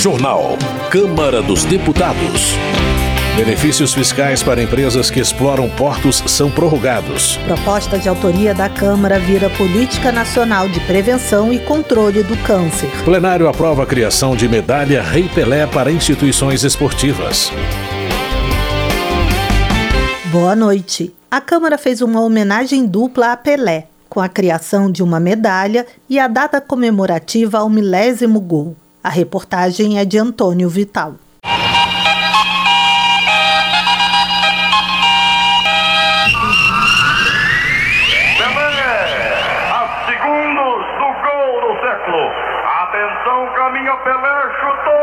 Jornal. Câmara dos Deputados. Benefícios fiscais para empresas que exploram portos são prorrogados. Proposta de autoria da Câmara vira Política Nacional de Prevenção e Controle do Câncer. Plenário aprova a criação de medalha Rei Pelé para instituições esportivas. Boa noite. A Câmara fez uma homenagem dupla a Pelé, com a criação de uma medalha e a data comemorativa ao milésimo gol. A reportagem é de Antônio Vital. Atenção, caminha Pelé, chutou!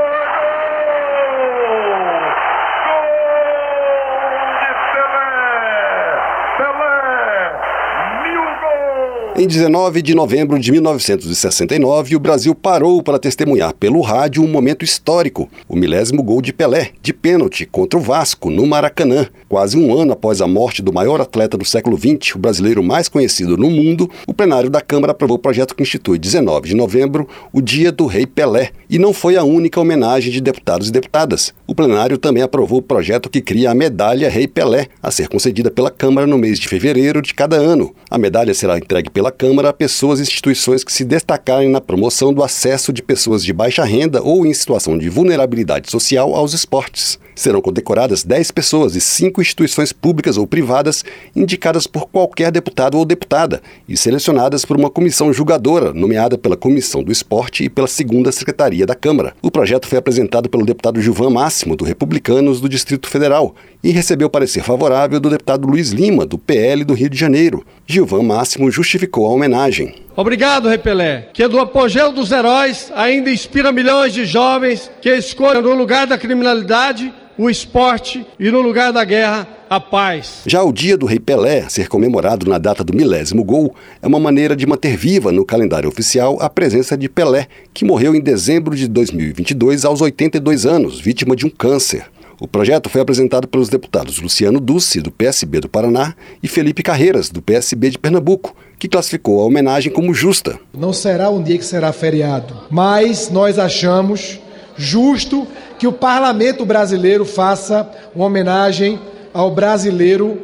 Em 19 de novembro de 1969, o Brasil parou para testemunhar pelo rádio um momento histórico, o milésimo gol de Pelé, de pênalti, contra o Vasco, no Maracanã. Quase um ano após a morte do maior atleta do século XX, o brasileiro mais conhecido no mundo, o plenário da Câmara aprovou o projeto que institui 19 de novembro o Dia do Rei Pelé. E não foi a única homenagem de deputados e deputadas. O plenário também aprovou o projeto que cria a Medalha Rei Pelé, a ser concedida pela Câmara no mês de fevereiro de cada ano. A medalha será entregue pela pela Câmara a pessoas e instituições que se destacarem na promoção do acesso de pessoas de baixa renda ou em situação de vulnerabilidade social aos esportes. Serão condecoradas 10 pessoas e 5 instituições públicas ou privadas indicadas por qualquer deputado ou deputada e selecionadas por uma comissão julgadora, nomeada pela Comissão do Esporte e pela Segunda Secretaria da Câmara. O projeto foi apresentado pelo deputado Gilvan Máximo, do Republicanos do Distrito Federal, e recebeu parecer favorável do deputado Luiz Lima, do PL do Rio de Janeiro. Gilvan Máximo justificou a homenagem. Obrigado, Repelé, que do apogeu dos heróis ainda inspira milhões de jovens que escolhem no lugar da criminalidade o esporte e, no lugar da guerra, a paz. Já o dia do Rei Pelé, ser comemorado na data do milésimo gol, é uma maneira de manter viva no calendário oficial a presença de Pelé, que morreu em dezembro de 2022 aos 82 anos, vítima de um câncer. O projeto foi apresentado pelos deputados Luciano Dussi, do PSB do Paraná, e Felipe Carreiras, do PSB de Pernambuco, que classificou a homenagem como justa. Não será um dia que será feriado, mas nós achamos justo que o parlamento brasileiro faça uma homenagem ao brasileiro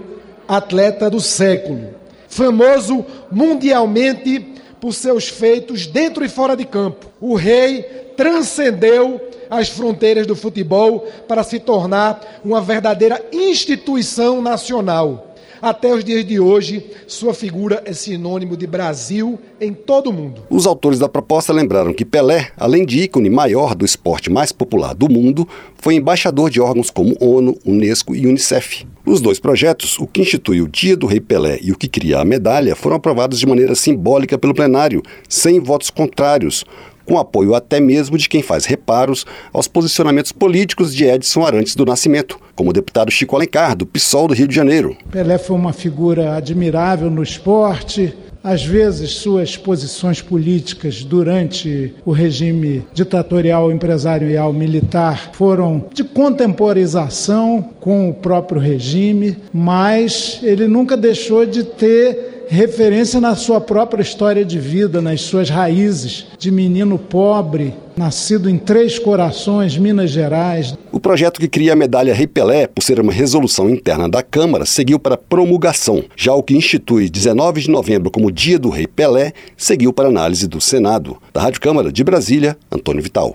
atleta do século, famoso mundialmente por seus feitos dentro e fora de campo. O rei transcendeu as fronteiras do futebol para se tornar uma verdadeira instituição nacional. Até os dias de hoje, sua figura é sinônimo de Brasil em todo o mundo. Os autores da proposta lembraram que Pelé, além de ícone maior do esporte mais popular do mundo, foi embaixador de órgãos como ONU, Unesco e Unicef. Os dois projetos, o que institui o Dia do Rei Pelé e o que cria a medalha, foram aprovados de maneira simbólica pelo plenário, sem votos contrários, com apoio até mesmo de quem faz reparos aos posicionamentos políticos de Edson Arantes do Nascimento, como o deputado Chico Alencar, do PSOL do Rio de Janeiro. Pelé foi uma figura admirável no esporte, às vezes, suas posições políticas durante o regime ditatorial, empresarial, militar foram de contemporização com o próprio regime, mas ele nunca deixou de ter referência na sua própria história de vida, nas suas raízes de menino pobre, nascido em Três Corações, Minas Gerais. O projeto que cria a medalha Rei Pelé, por ser uma resolução interna da Câmara, seguiu para promulgação. Já o que institui 19 de novembro como Dia do Rei Pelé, seguiu para análise do Senado. Da Rádio Câmara de Brasília, Antônio Vital.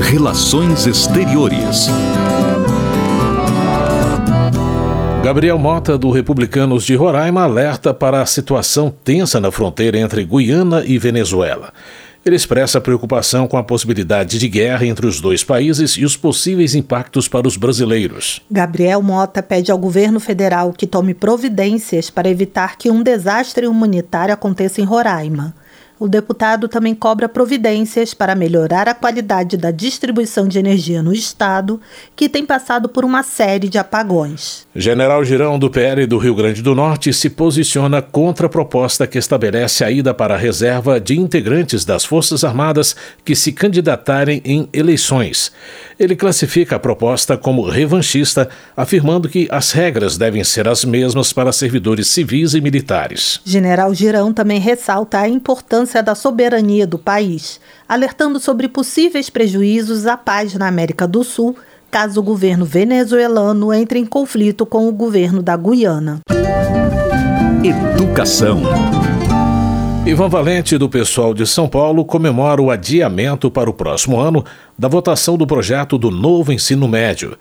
Relações Exteriores. Gabriel Mota, do Republicanos de Roraima, alerta para a situação tensa na fronteira entre Guiana e Venezuela. Ele expressa preocupação com a possibilidade de guerra entre os dois países e os possíveis impactos para os brasileiros. Gabriel Mota pede ao governo federal que tome providências para evitar que um desastre humanitário aconteça em Roraima o deputado também cobra providências para melhorar a qualidade da distribuição de energia no Estado, que tem passado por uma série de apagões. General Girão, do PL do Rio Grande do Norte, se posiciona contra a proposta que estabelece a ida para a reserva de integrantes das Forças Armadas que se candidatarem em eleições. Ele classifica a proposta como revanchista, afirmando que as regras devem ser as mesmas para servidores civis e militares. General Girão também ressalta a importância da soberania do país, alertando sobre possíveis prejuízos à paz na América do Sul caso o governo venezuelano entre em conflito com o governo da Guiana. Educação. Ivan Valente, do pessoal de São Paulo, comemora o adiamento para o próximo ano da votação do projeto do novo ensino médio.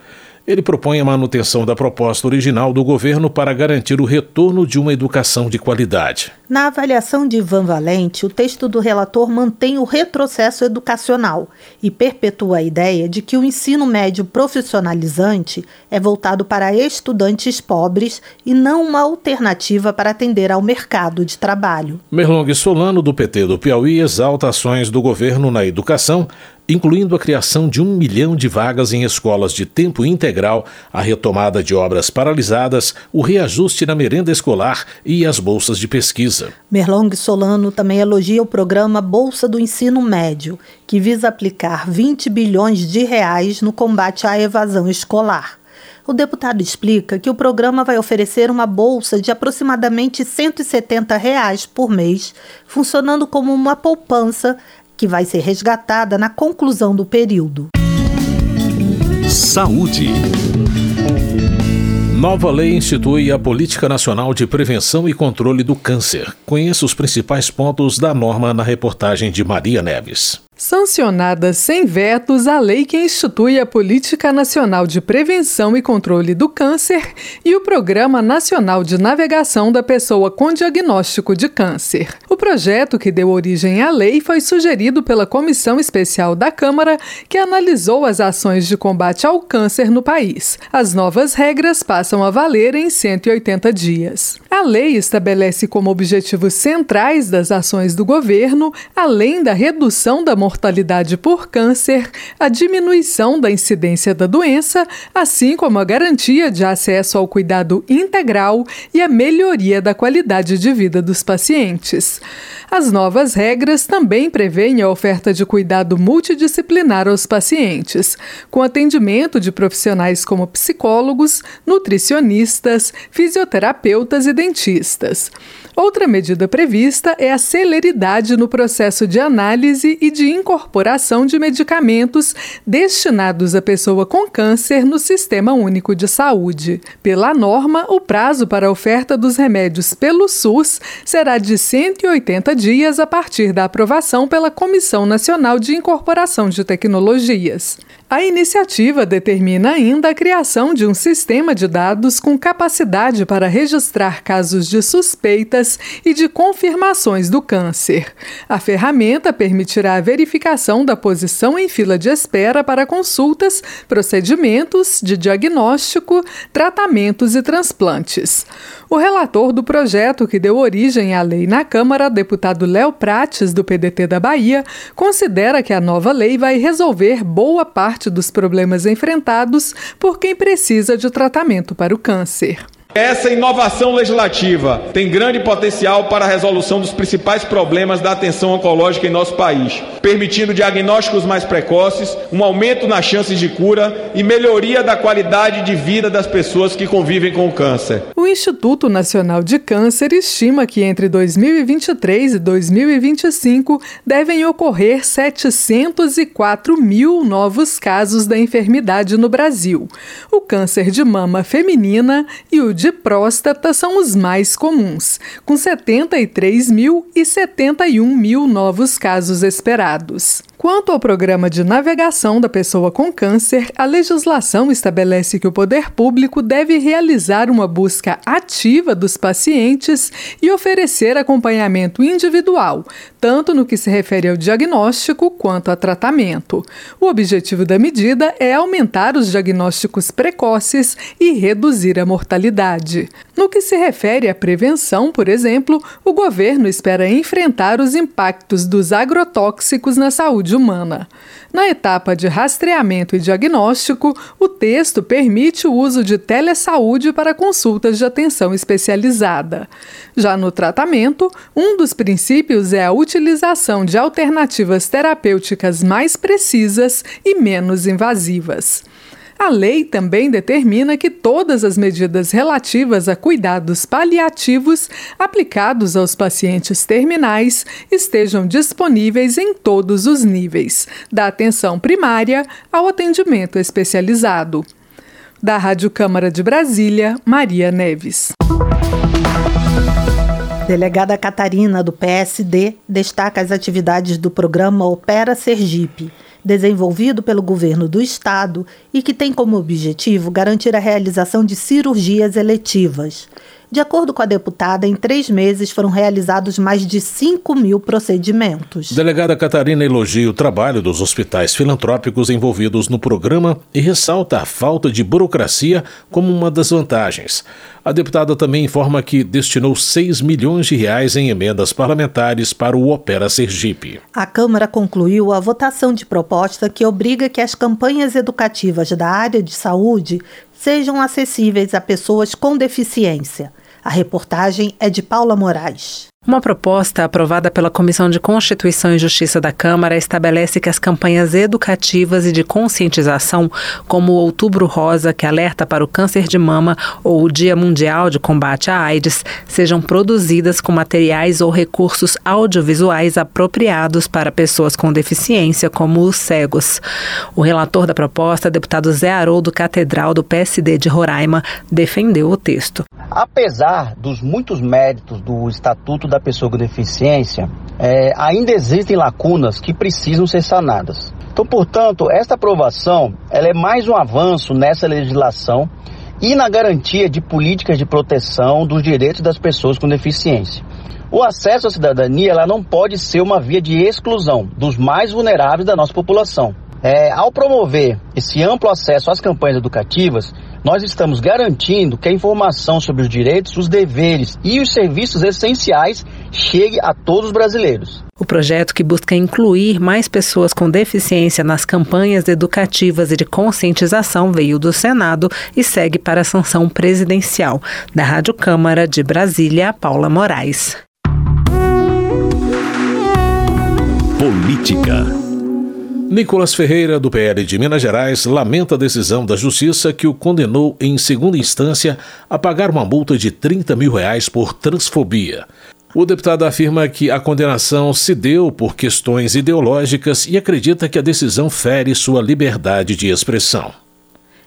Ele propõe a manutenção da proposta original do governo para garantir o retorno de uma educação de qualidade. Na avaliação de Ivan Valente, o texto do relator mantém o retrocesso educacional e perpetua a ideia de que o ensino médio profissionalizante é voltado para estudantes pobres e não uma alternativa para atender ao mercado de trabalho. Merlong Solano, do PT do Piauí, exalta ações do governo na educação incluindo a criação de um milhão de vagas em escolas de tempo integral, a retomada de obras paralisadas, o reajuste na merenda escolar e as bolsas de pesquisa. Merlong Solano também elogia o programa Bolsa do Ensino Médio, que visa aplicar 20 bilhões de reais no combate à evasão escolar. O deputado explica que o programa vai oferecer uma bolsa de aproximadamente 170 reais por mês, funcionando como uma poupança que vai ser resgatada na conclusão do período. Saúde. Nova lei institui a Política Nacional de Prevenção e Controle do Câncer. Conheça os principais pontos da norma na reportagem de Maria Neves. Sancionada sem vetos a lei que institui a Política Nacional de Prevenção e Controle do Câncer e o Programa Nacional de Navegação da Pessoa com Diagnóstico de Câncer. O projeto que deu origem à lei foi sugerido pela Comissão Especial da Câmara, que analisou as ações de combate ao câncer no país. As novas regras passam a valer em 180 dias. A lei estabelece como objetivos centrais das ações do governo, além da redução da mortalidade mortalidade por câncer, a diminuição da incidência da doença, assim como a garantia de acesso ao cuidado integral e a melhoria da qualidade de vida dos pacientes. As novas regras também prevêem a oferta de cuidado multidisciplinar aos pacientes, com atendimento de profissionais como psicólogos, nutricionistas, fisioterapeutas e dentistas. Outra medida prevista é a celeridade no processo de análise e de incorporação de medicamentos destinados à pessoa com câncer no Sistema Único de Saúde. Pela norma, o prazo para a oferta dos remédios pelo SUS será de 180 dias a partir da aprovação pela Comissão Nacional de Incorporação de Tecnologias. A iniciativa determina ainda a criação de um sistema de dados com capacidade para registrar casos de suspeitas e de confirmações do câncer. A ferramenta permitirá a verificação da posição em fila de espera para consultas, procedimentos de diagnóstico, tratamentos e transplantes. O relator do projeto que deu origem à lei na Câmara, deputado Léo Prates, do PDT da Bahia, considera que a nova lei vai resolver boa parte dos problemas enfrentados por quem precisa de tratamento para o câncer. Essa inovação legislativa tem grande potencial para a resolução dos principais problemas da atenção oncológica em nosso país, permitindo diagnósticos mais precoces, um aumento nas chances de cura e melhoria da qualidade de vida das pessoas que convivem com o câncer. O Instituto Nacional de Câncer estima que entre 2023 e 2025 devem ocorrer 704 mil novos casos da enfermidade no Brasil. O câncer de mama feminina e o de próstata são os mais comuns, com 73 mil e 71 mil novos casos esperados. Quanto ao programa de navegação da pessoa com câncer, a legislação estabelece que o poder público deve realizar uma busca ativa dos pacientes e oferecer acompanhamento individual, tanto no que se refere ao diagnóstico quanto a tratamento. O objetivo da medida é aumentar os diagnósticos precoces e reduzir a mortalidade. No que se refere à prevenção, por exemplo, o governo espera enfrentar os impactos dos agrotóxicos na saúde humana. Na etapa de rastreamento e diagnóstico, o texto permite o uso de telesaúde para consultas de atenção especializada. Já no tratamento, um dos princípios é a utilização de alternativas terapêuticas mais precisas e menos invasivas. A lei também determina que todas as medidas relativas a cuidados paliativos aplicados aos pacientes terminais estejam disponíveis em todos os níveis, da atenção primária ao atendimento especializado. Da Rádio Câmara de Brasília, Maria Neves. Delegada Catarina, do PSD, destaca as atividades do programa Opera Sergipe, desenvolvido pelo governo do estado e que tem como objetivo garantir a realização de cirurgias eletivas. De acordo com a deputada, em três meses foram realizados mais de 5 mil procedimentos. Delegada Catarina elogia o trabalho dos hospitais filantrópicos envolvidos no programa e ressalta a falta de burocracia como uma das vantagens. A deputada também informa que destinou 6 milhões de reais em emendas parlamentares para o Opera Sergipe. A Câmara concluiu a votação de proposta que obriga que as campanhas educativas da área de saúde sejam acessíveis a pessoas com deficiência. A reportagem é de Paula Moraes. Uma proposta aprovada pela Comissão de Constituição e Justiça da Câmara estabelece que as campanhas educativas e de conscientização, como o Outubro Rosa, que alerta para o câncer de mama, ou o Dia Mundial de Combate à AIDS, sejam produzidas com materiais ou recursos audiovisuais apropriados para pessoas com deficiência, como os cegos. O relator da proposta, deputado Zé Haroldo Catedral, do PSD de Roraima, defendeu o texto. Apesar dos muitos méritos do Estatuto da Pessoa com Deficiência, é, ainda existem lacunas que precisam ser sanadas. Então, portanto, esta aprovação ela é mais um avanço nessa legislação e na garantia de políticas de proteção dos direitos das pessoas com deficiência. O acesso à cidadania ela não pode ser uma via de exclusão dos mais vulneráveis da nossa população. É, ao promover esse amplo acesso às campanhas educativas, nós estamos garantindo que a informação sobre os direitos, os deveres e os serviços essenciais chegue a todos os brasileiros. O projeto que busca incluir mais pessoas com deficiência nas campanhas educativas e de conscientização veio do Senado e segue para a sanção presidencial. Da Rádio Câmara de Brasília, Paula Moraes. Política. Nicolas Ferreira, do PL de Minas Gerais, lamenta a decisão da Justiça que o condenou em segunda instância a pagar uma multa de 30 mil reais por transfobia. O deputado afirma que a condenação se deu por questões ideológicas e acredita que a decisão fere sua liberdade de expressão.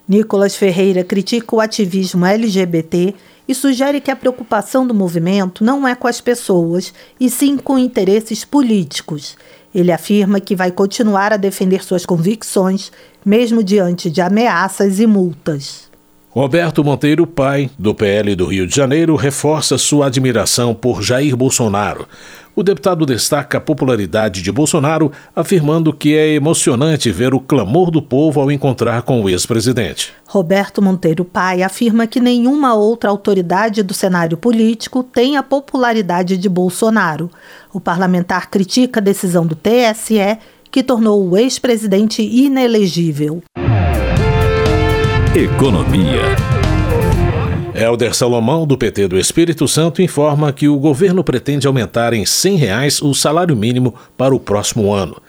Nicolas Ferreira critica o ativismo LGBT e sugere que a preocupação do movimento não é com as pessoas, e sim com interesses políticos. Ele afirma que vai continuar a defender suas convicções, mesmo diante de ameaças e multas. Roberto Monteiro, pai do PL do Rio de Janeiro, reforça sua admiração por Jair Bolsonaro. O deputado destaca a popularidade de Bolsonaro, afirmando que é emocionante ver o clamor do povo ao encontrar com o ex-presidente. Roberto Monteiro Pai afirma que nenhuma outra autoridade do cenário político tem a popularidade de Bolsonaro. O parlamentar critica a decisão do TSE, que tornou o ex-presidente inelegível. Economia. Helder Salomão, do PT do Espírito Santo, informa que o governo pretende aumentar em 100 reais o salário mínimo para o próximo ano.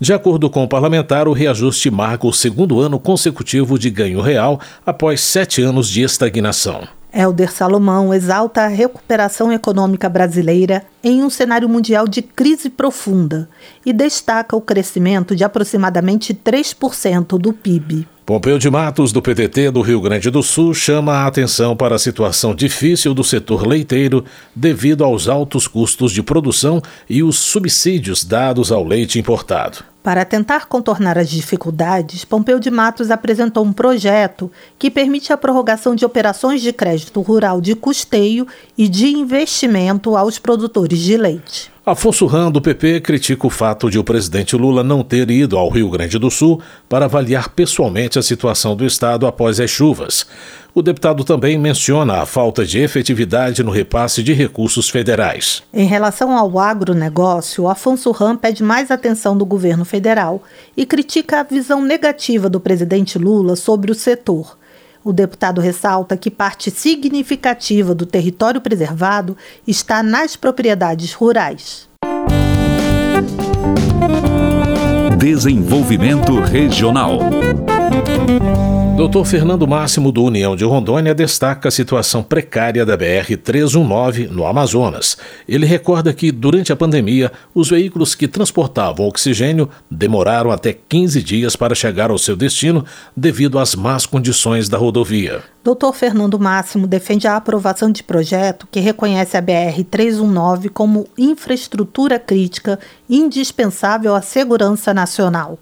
De acordo com o parlamentar, o reajuste marca o segundo ano consecutivo de ganho real após sete anos de estagnação. Helder Salomão exalta a recuperação econômica brasileira em um cenário mundial de crise profunda e destaca o crescimento de aproximadamente 3% do PIB. Pompeu de Matos, do PDT do Rio Grande do Sul, chama a atenção para a situação difícil do setor leiteiro devido aos altos custos de produção e os subsídios dados ao leite importado. Para tentar contornar as dificuldades, Pompeu de Matos apresentou um projeto que permite a prorrogação de operações de crédito rural de custeio e de investimento aos produtores de leite. Afonso Ram, do PP, critica o fato de o presidente Lula não ter ido ao Rio Grande do Sul para avaliar pessoalmente a situação do estado após as chuvas. O deputado também menciona a falta de efetividade no repasse de recursos federais. Em relação ao agronegócio, Afonso Ram pede mais atenção do governo federal e critica a visão negativa do presidente Lula sobre o setor. O deputado ressalta que parte significativa do território preservado está nas propriedades rurais. Desenvolvimento Regional. Doutor Fernando Máximo, do União de Rondônia, destaca a situação precária da BR-319 no Amazonas. Ele recorda que, durante a pandemia, os veículos que transportavam oxigênio demoraram até 15 dias para chegar ao seu destino devido às más condições da rodovia. Doutor Fernando Máximo defende a aprovação de projeto que reconhece a BR-319 como infraestrutura crítica indispensável à segurança nacional.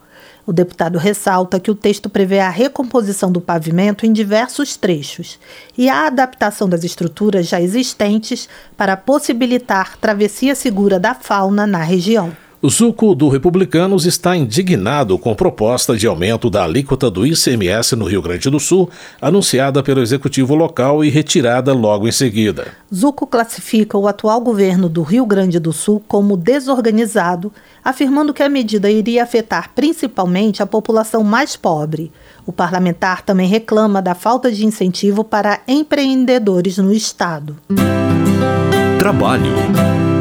O deputado ressalta que o texto prevê a recomposição do pavimento em diversos trechos e a adaptação das estruturas já existentes para possibilitar travessia segura da fauna na região. O suco do Republicanos está indignado com proposta de aumento da alíquota do ICMS no Rio Grande do Sul, anunciada pelo executivo local e retirada logo em seguida. Zuco classifica o atual governo do Rio Grande do Sul como desorganizado, afirmando que a medida iria afetar principalmente a população mais pobre. O parlamentar também reclama da falta de incentivo para empreendedores no estado. Trabalho.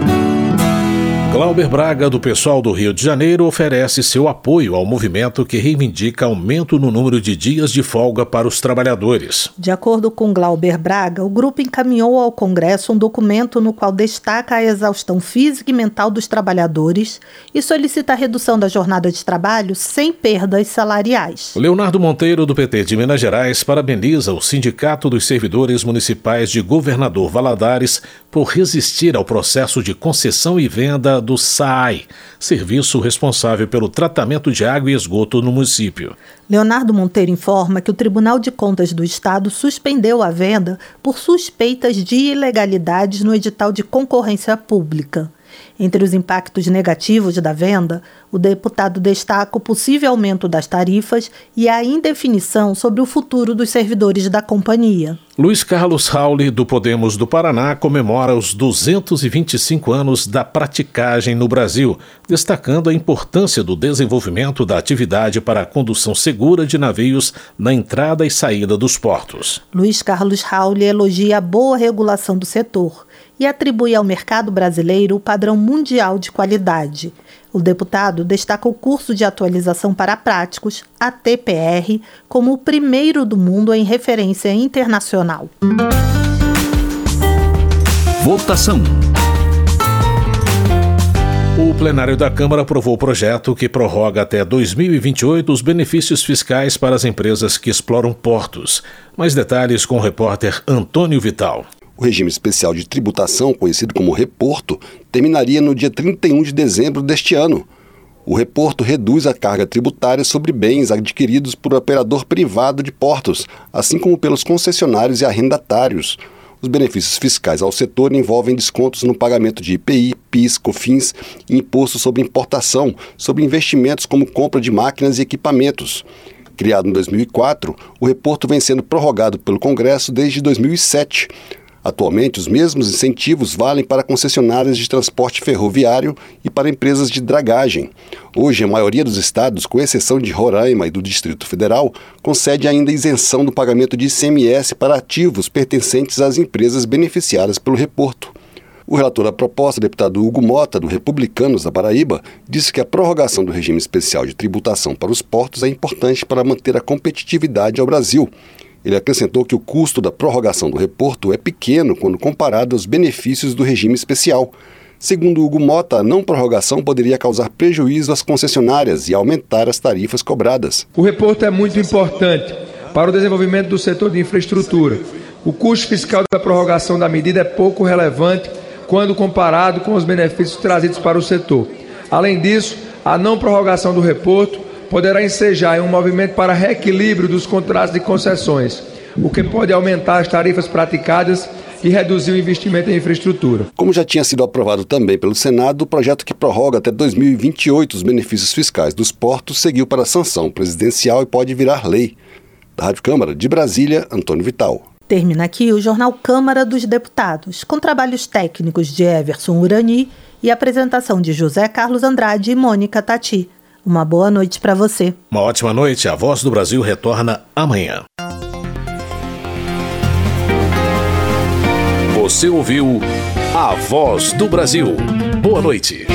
Glauber Braga, do pessoal do Rio de Janeiro, oferece seu apoio ao movimento que reivindica aumento no número de dias de folga para os trabalhadores. De acordo com Glauber Braga, o grupo encaminhou ao Congresso um documento no qual destaca a exaustão física e mental dos trabalhadores e solicita a redução da jornada de trabalho sem perdas salariais. Leonardo Monteiro, do PT de Minas Gerais, parabeniza o Sindicato dos Servidores Municipais de Governador Valadares por resistir ao processo de concessão e venda do SAI, serviço responsável pelo tratamento de água e esgoto no município. Leonardo Monteiro informa que o Tribunal de Contas do Estado suspendeu a venda por suspeitas de ilegalidades no edital de concorrência pública. Entre os impactos negativos da venda, o deputado destaca o possível aumento das tarifas e a indefinição sobre o futuro dos servidores da companhia. Luiz Carlos Rauli, do Podemos do Paraná, comemora os 225 anos da praticagem no Brasil, destacando a importância do desenvolvimento da atividade para a condução segura de navios na entrada e saída dos portos. Luiz Carlos Rauli elogia a boa regulação do setor e atribui ao mercado brasileiro o padrão mundial de qualidade. O deputado destaca o curso de atualização para práticos, ATPR, como o primeiro do mundo em referência internacional. Votação. O plenário da Câmara aprovou o projeto que prorroga até 2028 os benefícios fiscais para as empresas que exploram portos. Mais detalhes com o repórter Antônio Vital. O regime especial de tributação, conhecido como reporto, terminaria no dia 31 de dezembro deste ano. O reporto reduz a carga tributária sobre bens adquiridos por operador privado de portos, assim como pelos concessionários e arrendatários. Os benefícios fiscais ao setor envolvem descontos no pagamento de IPI, PIS, COFINS e imposto sobre importação, sobre investimentos como compra de máquinas e equipamentos. Criado em 2004, o reporto vem sendo prorrogado pelo Congresso desde 2007. Atualmente, os mesmos incentivos valem para concessionárias de transporte ferroviário e para empresas de dragagem. Hoje, a maioria dos estados, com exceção de Roraima e do Distrito Federal, concede ainda isenção do pagamento de ICMS para ativos pertencentes às empresas beneficiadas pelo reporto. O relator da proposta, deputado Hugo Mota, do Republicanos da Paraíba, disse que a prorrogação do regime especial de tributação para os portos é importante para manter a competitividade ao Brasil ele acrescentou que o custo da prorrogação do reporto é pequeno quando comparado aos benefícios do regime especial. Segundo Hugo Mota, a não prorrogação poderia causar prejuízo às concessionárias e aumentar as tarifas cobradas. O reporto é muito importante para o desenvolvimento do setor de infraestrutura. O custo fiscal da prorrogação da medida é pouco relevante quando comparado com os benefícios trazidos para o setor. Além disso, a não prorrogação do reporto poderá ensejar em um movimento para reequilíbrio dos contratos de concessões, o que pode aumentar as tarifas praticadas e reduzir o investimento em infraestrutura. Como já tinha sido aprovado também pelo Senado, o projeto que prorroga até 2028 os benefícios fiscais dos portos seguiu para a sanção presidencial e pode virar lei. Da Rádio Câmara de Brasília, Antônio Vital. Termina aqui o jornal Câmara dos Deputados, com trabalhos técnicos de Everson Urani e apresentação de José Carlos Andrade e Mônica Tati. Uma boa noite para você. Uma ótima noite. A Voz do Brasil retorna amanhã. Você ouviu A Voz do Brasil. Boa noite.